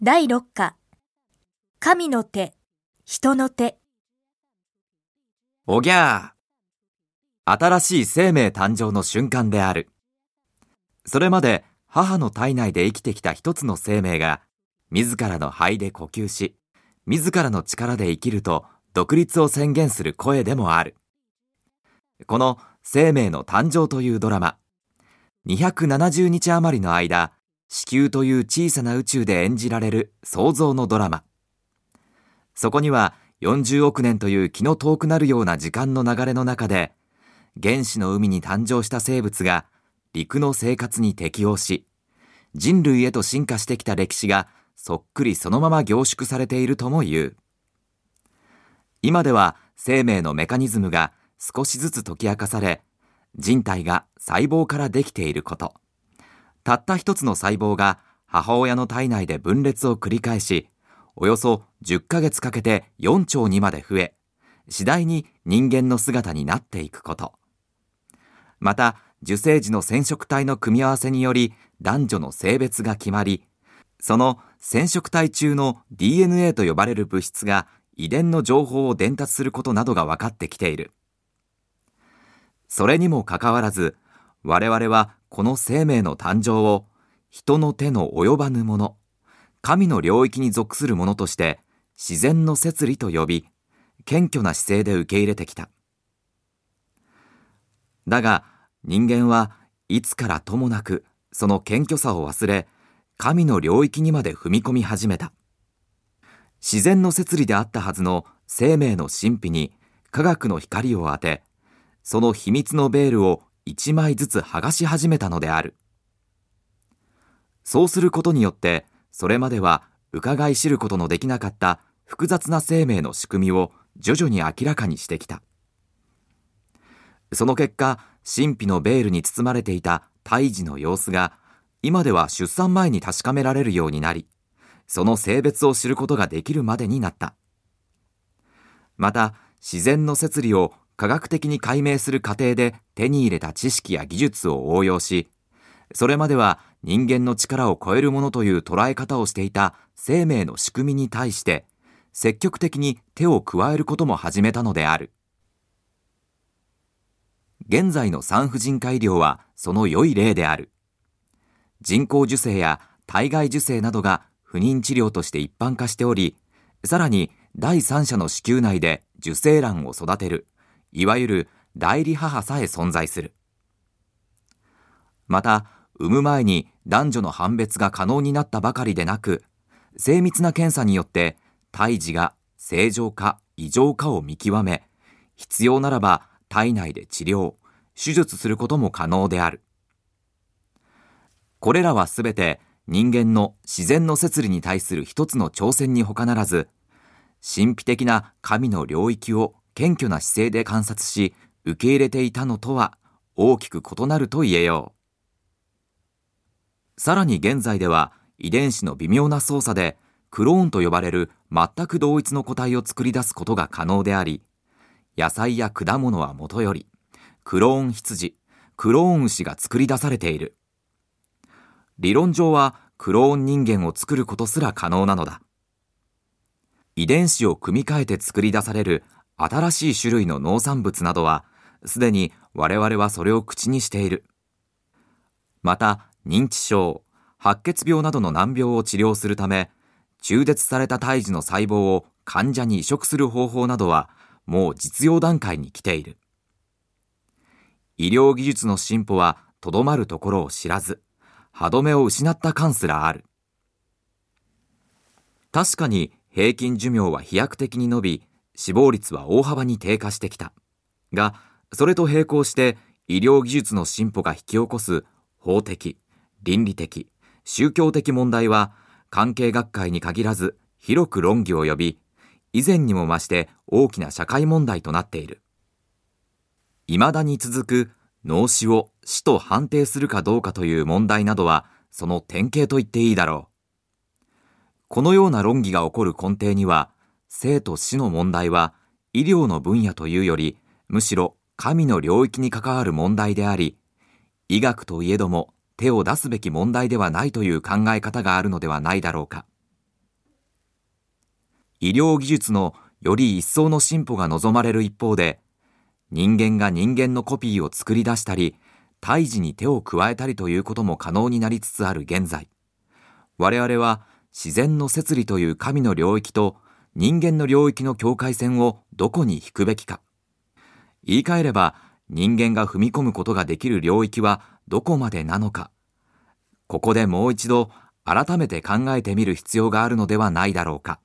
第六課神の手人の手おぎゃー新しい生命誕生の瞬間である。それまで母の体内で生きてきた一つの生命が、自らの肺で呼吸し、自らの力で生きると独立を宣言する声でもある。この生命の誕生というドラマ、270日余りの間、地球という小さな宇宙で演じられる創造のドラマ。そこには40億年という気の遠くなるような時間の流れの中で、原始の海に誕生した生物が陸の生活に適応し、人類へと進化してきた歴史がそっくりそのまま凝縮されているとも言う。今では生命のメカニズムが少しずつ解き明かされ、人体が細胞からできていること。たった一つの細胞が母親の体内で分裂を繰り返し、およそ10ヶ月かけて4兆にまで増え、次第に人間の姿になっていくこと。また、受精児の染色体の組み合わせにより男女の性別が決まり、その染色体中の DNA と呼ばれる物質が遺伝の情報を伝達することなどが分かってきている。それにもかかわらず、我々はこの生命の誕生を人の手の及ばぬもの、神の領域に属するものとして自然の摂理と呼び、謙虚な姿勢で受け入れてきた。だが人間はいつからともなくその謙虚さを忘れ、神の領域にまで踏み込み始めた。自然の摂理であったはずの生命の神秘に科学の光を当て、その秘密のベールを一枚ずつ剥がし始めたのである。そうすることによって、それまでは伺い知ることのできなかった複雑な生命の仕組みを徐々に明らかにしてきた。その結果、神秘のベールに包まれていた胎児の様子が、今では出産前に確かめられるようになり、その性別を知ることができるまでになった。また、自然の摂理を科学的に解明する過程で手に入れた知識や技術を応用し、それまでは人間の力を超えるものという捉え方をしていた生命の仕組みに対して、積極的に手を加えることも始めたのである。現在の産婦人科医療はその良い例である。人工授精や体外受精などが不妊治療として一般化しており、さらに第三者の子宮内で受精卵を育てるいわゆる代理母さえ存在する。また、産む前に男女の判別が可能になったばかりでなく、精密な検査によって胎児が正常か異常かを見極め、必要ならば体内で治療、手術することも可能である。これらはすべて人間の自然の摂理に対する一つの挑戦に他ならず、神秘的な神の領域を謙虚な姿勢で観察し、受け入れていたのとは大きく異なると言えよう。さらに現在では遺伝子の微妙な操作でクローンと呼ばれる全く同一の個体を作り出すことが可能であり、野菜や果物はもとより、クローン羊、クローン牛が作り出されている。理論上はクローン人間を作ることすら可能なのだ。遺伝子を組み替えて作り出される新しい種類の農産物などは、すでに我々はそれを口にしている。また、認知症、白血病などの難病を治療するため、中絶された胎児の細胞を患者に移植する方法などは、もう実用段階に来ている。医療技術の進歩はとどまるところを知らず、歯止めを失った感すらある。確かに平均寿命は飛躍的に伸び、死亡率は大幅に低下してきた。が、それと並行して医療技術の進歩が引き起こす法的、倫理的、宗教的問題は関係学会に限らず広く論議を呼び、以前にも増して大きな社会問題となっている。未だに続く脳死を死と判定するかどうかという問題などはその典型と言っていいだろう。このような論議が起こる根底には生と死の問題は医療の分野というよりむしろ神の領域に関わる問題であり医学といえども手を出すべき問題ではないという考え方があるのではないだろうか。医療技術のより一層の進歩が望まれる一方で、人間が人間のコピーを作り出したり、胎児に手を加えたりということも可能になりつつある現在、我々は自然の摂理という神の領域と人間の領域の境界線をどこに引くべきか。言い換えれば人間が踏み込むことができる領域はどこまでなのか。ここでもう一度改めて考えてみる必要があるのではないだろうか。